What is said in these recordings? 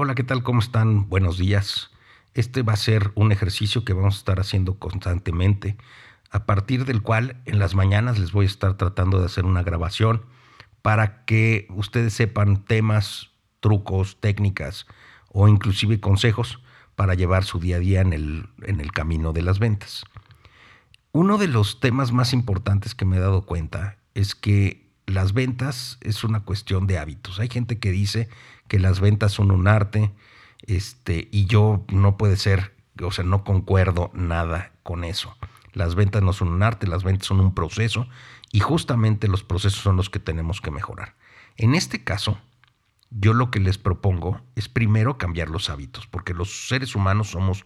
Hola, ¿qué tal? ¿Cómo están? Buenos días. Este va a ser un ejercicio que vamos a estar haciendo constantemente, a partir del cual en las mañanas les voy a estar tratando de hacer una grabación para que ustedes sepan temas, trucos, técnicas o inclusive consejos para llevar su día a día en el, en el camino de las ventas. Uno de los temas más importantes que me he dado cuenta es que las ventas es una cuestión de hábitos. Hay gente que dice que las ventas son un arte, este, y yo no puede ser, o sea, no concuerdo nada con eso. Las ventas no son un arte, las ventas son un proceso, y justamente los procesos son los que tenemos que mejorar. En este caso, yo lo que les propongo es primero cambiar los hábitos, porque los seres humanos somos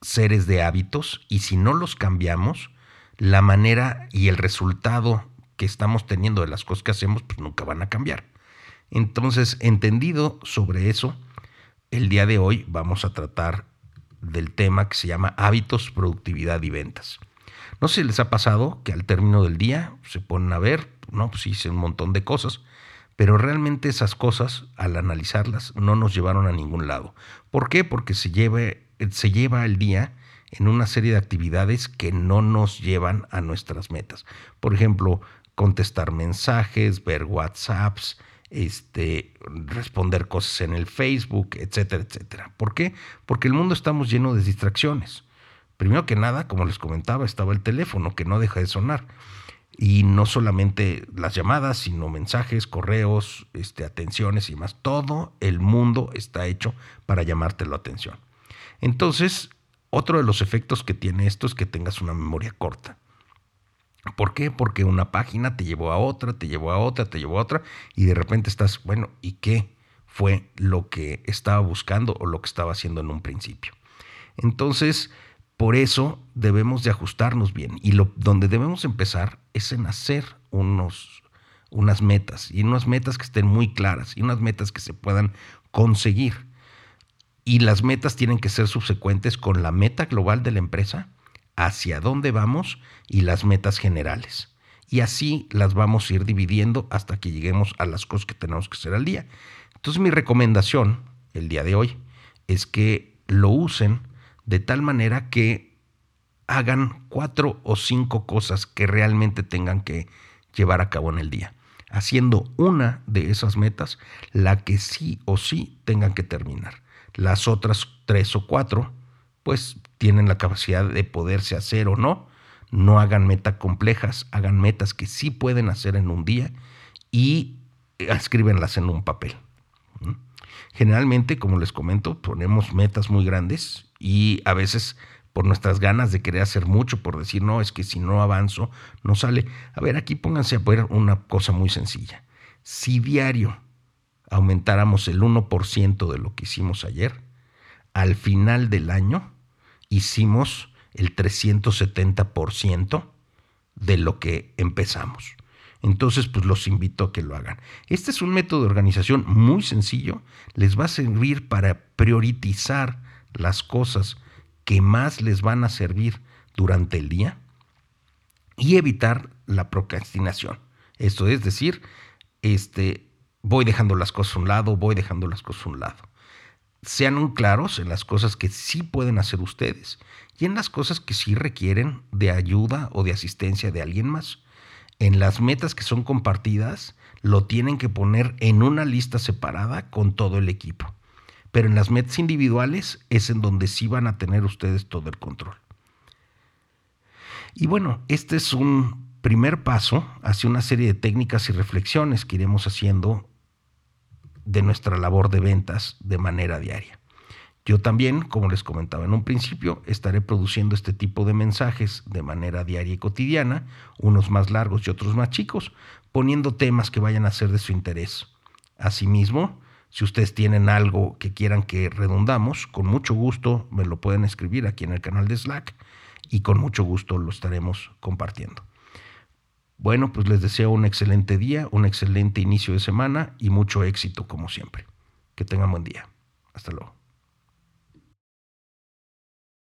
seres de hábitos, y si no los cambiamos, la manera y el resultado que estamos teniendo de las cosas que hacemos, pues nunca van a cambiar. Entonces, entendido sobre eso, el día de hoy vamos a tratar del tema que se llama hábitos, productividad y ventas. No sé si les ha pasado que al término del día se ponen a ver, no, pues hice un montón de cosas, pero realmente esas cosas, al analizarlas, no nos llevaron a ningún lado. ¿Por qué? Porque se, se lleva el día en una serie de actividades que no nos llevan a nuestras metas. Por ejemplo, contestar mensajes, ver WhatsApps, este, responder cosas en el Facebook, etcétera, etcétera. ¿Por qué? Porque el mundo estamos lleno de distracciones. Primero que nada, como les comentaba, estaba el teléfono que no deja de sonar. Y no solamente las llamadas, sino mensajes, correos, este, atenciones y más. Todo el mundo está hecho para llamarte la atención. Entonces, otro de los efectos que tiene esto es que tengas una memoria corta. ¿Por qué? Porque una página te llevó a otra, te llevó a otra, te llevó a otra, y de repente estás, bueno, ¿y qué fue lo que estaba buscando o lo que estaba haciendo en un principio? Entonces, por eso debemos de ajustarnos bien. Y lo, donde debemos empezar es en hacer unos, unas metas, y unas metas que estén muy claras, y unas metas que se puedan conseguir. Y las metas tienen que ser subsecuentes con la meta global de la empresa hacia dónde vamos y las metas generales. Y así las vamos a ir dividiendo hasta que lleguemos a las cosas que tenemos que hacer al día. Entonces mi recomendación el día de hoy es que lo usen de tal manera que hagan cuatro o cinco cosas que realmente tengan que llevar a cabo en el día, haciendo una de esas metas la que sí o sí tengan que terminar. Las otras tres o cuatro, pues tienen la capacidad de poderse hacer o no. No hagan metas complejas, hagan metas que sí pueden hacer en un día y escríbenlas en un papel. Generalmente, como les comento, ponemos metas muy grandes y a veces por nuestras ganas de querer hacer mucho, por decir, no, es que si no avanzo, no sale. A ver, aquí pónganse a ver una cosa muy sencilla. Si diario aumentáramos el 1% de lo que hicimos ayer, al final del año hicimos el 370% de lo que empezamos. Entonces, pues los invito a que lo hagan. Este es un método de organización muy sencillo. Les va a servir para priorizar las cosas que más les van a servir durante el día y evitar la procrastinación. Esto es decir, este, voy dejando las cosas a un lado, voy dejando las cosas a un lado sean claros en las cosas que sí pueden hacer ustedes y en las cosas que sí requieren de ayuda o de asistencia de alguien más. En las metas que son compartidas, lo tienen que poner en una lista separada con todo el equipo. Pero en las metas individuales es en donde sí van a tener ustedes todo el control. Y bueno, este es un primer paso hacia una serie de técnicas y reflexiones que iremos haciendo de nuestra labor de ventas de manera diaria. Yo también, como les comentaba en un principio, estaré produciendo este tipo de mensajes de manera diaria y cotidiana, unos más largos y otros más chicos, poniendo temas que vayan a ser de su interés. Asimismo, si ustedes tienen algo que quieran que redundamos, con mucho gusto me lo pueden escribir aquí en el canal de Slack y con mucho gusto lo estaremos compartiendo. Bueno, pues les deseo un excelente día, un excelente inicio de semana y mucho éxito como siempre. Que tengan buen día. Hasta luego.